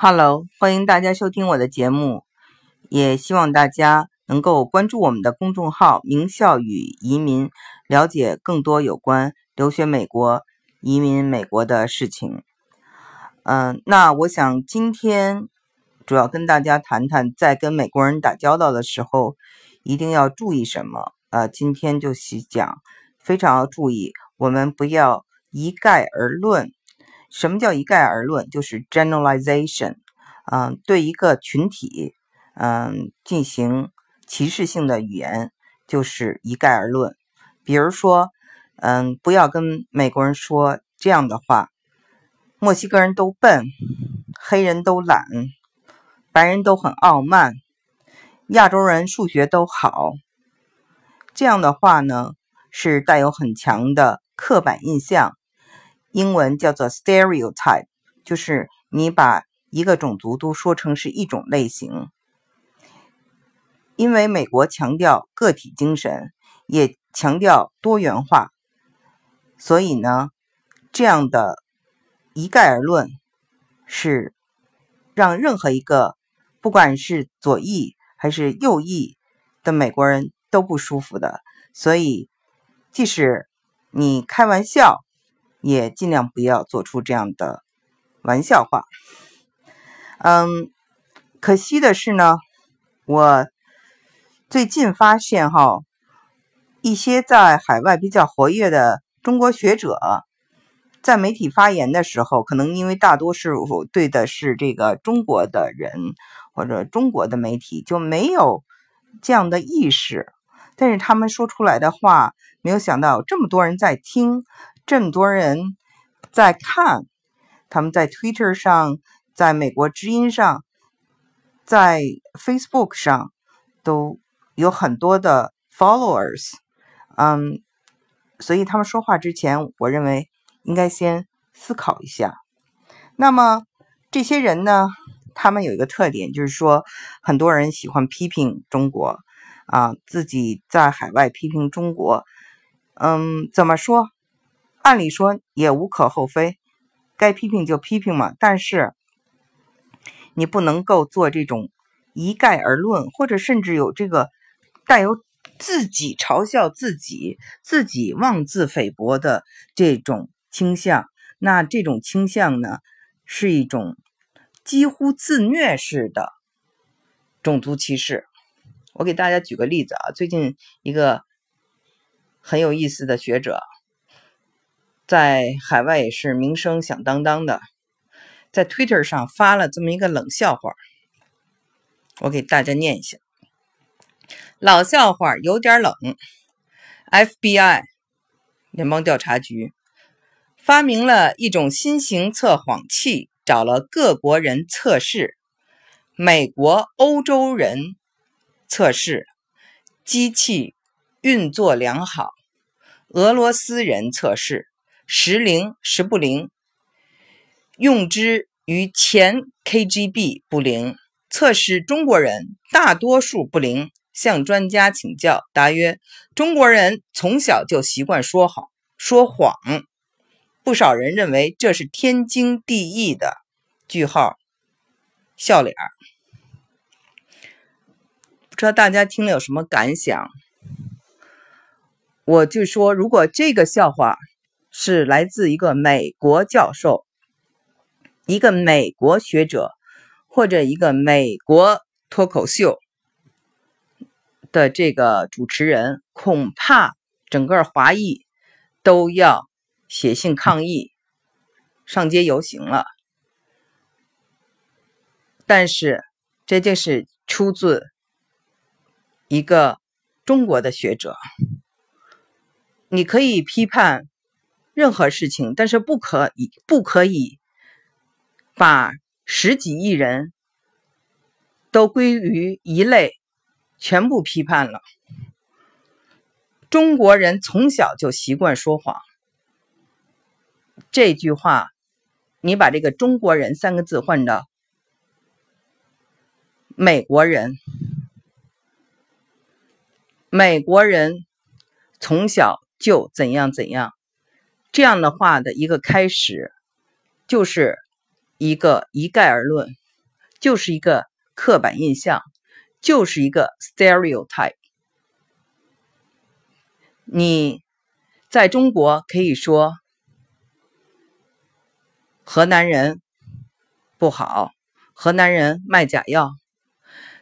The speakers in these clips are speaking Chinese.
Hello，欢迎大家收听我的节目，也希望大家能够关注我们的公众号“名校与移民”，了解更多有关留学美国、移民美国的事情。嗯，那我想今天主要跟大家谈谈，在跟美国人打交道的时候，一定要注意什么？呃，今天就细讲，非常要注意，我们不要一概而论。什么叫一概而论？就是 generalization，嗯，对一个群体，嗯，进行歧视性的语言，就是一概而论。比如说，嗯，不要跟美国人说这样的话：墨西哥人都笨，黑人都懒，白人都很傲慢，亚洲人数学都好。这样的话呢，是带有很强的刻板印象。英文叫做 stereotype，就是你把一个种族都说成是一种类型。因为美国强调个体精神，也强调多元化，所以呢，这样的一概而论是让任何一个不管是左翼还是右翼的美国人都不舒服的。所以，即使你开玩笑。也尽量不要做出这样的玩笑话。嗯，可惜的是呢，我最近发现哈，一些在海外比较活跃的中国学者，在媒体发言的时候，可能因为大多数对的是这个中国的人或者中国的媒体，就没有这样的意识。但是他们说出来的话，没有想到这么多人在听。这么多人在看，他们在 Twitter 上，在美国知音上，在 Facebook 上都有很多的 followers，嗯，所以他们说话之前，我认为应该先思考一下。那么这些人呢，他们有一个特点，就是说很多人喜欢批评中国，啊，自己在海外批评中国，嗯，怎么说？按理说也无可厚非，该批评就批评嘛。但是你不能够做这种一概而论，或者甚至有这个带有自己嘲笑自己、自己妄自菲薄的这种倾向。那这种倾向呢，是一种几乎自虐式的种族歧视。我给大家举个例子啊，最近一个很有意思的学者。在海外也是名声响当当的，在 Twitter 上发了这么一个冷笑话，我给大家念一下。老笑话有点冷。FBI 联邦调查局发明了一种新型测谎器，找了各国人测试，美国、欧洲人测试机器运作良好，俄罗斯人测试。时灵时不灵，用之于前 KGB 不灵，测试中国人大多数不灵。向专家请教，答曰：中国人从小就习惯说好说谎，不少人认为这是天经地义的。句号，笑脸不知道大家听了有什么感想？我就说，如果这个笑话。是来自一个美国教授，一个美国学者，或者一个美国脱口秀的这个主持人，恐怕整个华裔都要写信抗议、上街游行了。但是，这就是出自一个中国的学者，你可以批判。任何事情，但是不可以不可以把十几亿人都归于一类，全部批判了。中国人从小就习惯说谎，这句话，你把这个“中国人”三个字换到美国人，美国人从小就怎样怎样。这样的话的一个开始，就是一个一概而论。就是一个刻板印象，就是一个 stereotype。你在中国可以说河南人不好，河南人卖假药。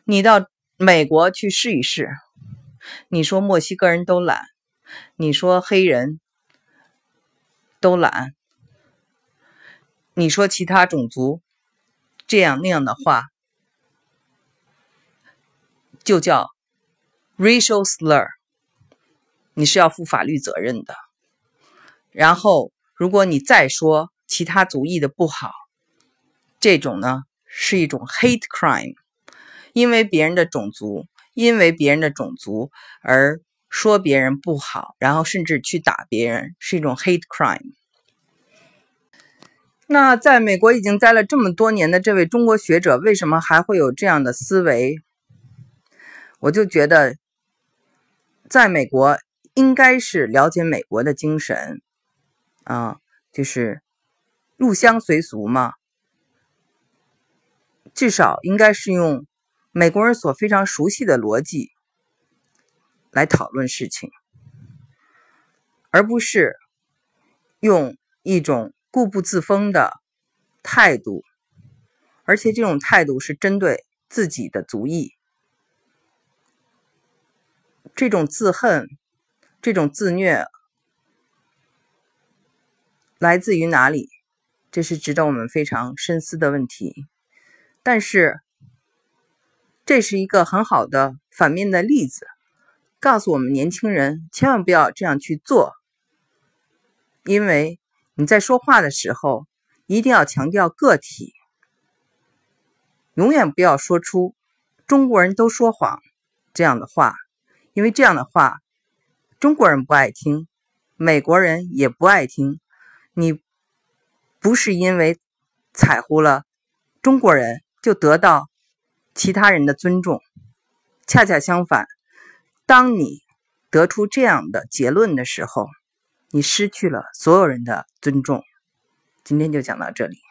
你到美国去试一试，你说墨西哥人都懒，你说黑人都懒，你说其他种族这样那样的话，就叫 racial slur。你是要负法律责任的。然后，如果你再说其他族裔的不好，这种呢是一种 hate crime，因为别人的种族，因为别人的种族而说别人不好，然后甚至去打别人，是一种 hate crime。那在美国已经待了这么多年的这位中国学者，为什么还会有这样的思维？我就觉得，在美国。应该是了解美国的精神，啊，就是入乡随俗嘛。至少应该是用美国人所非常熟悉的逻辑来讨论事情，而不是用一种固步自封的态度，而且这种态度是针对自己的族裔，这种自恨。这种自虐来自于哪里？这是值得我们非常深思的问题。但是，这是一个很好的反面的例子，告诉我们年轻人千万不要这样去做。因为你在说话的时候，一定要强调个体，永远不要说出“中国人都说谎”这样的话，因为这样的话。中国人不爱听，美国人也不爱听。你不是因为踩乎了中国人就得到其他人的尊重，恰恰相反，当你得出这样的结论的时候，你失去了所有人的尊重。今天就讲到这里。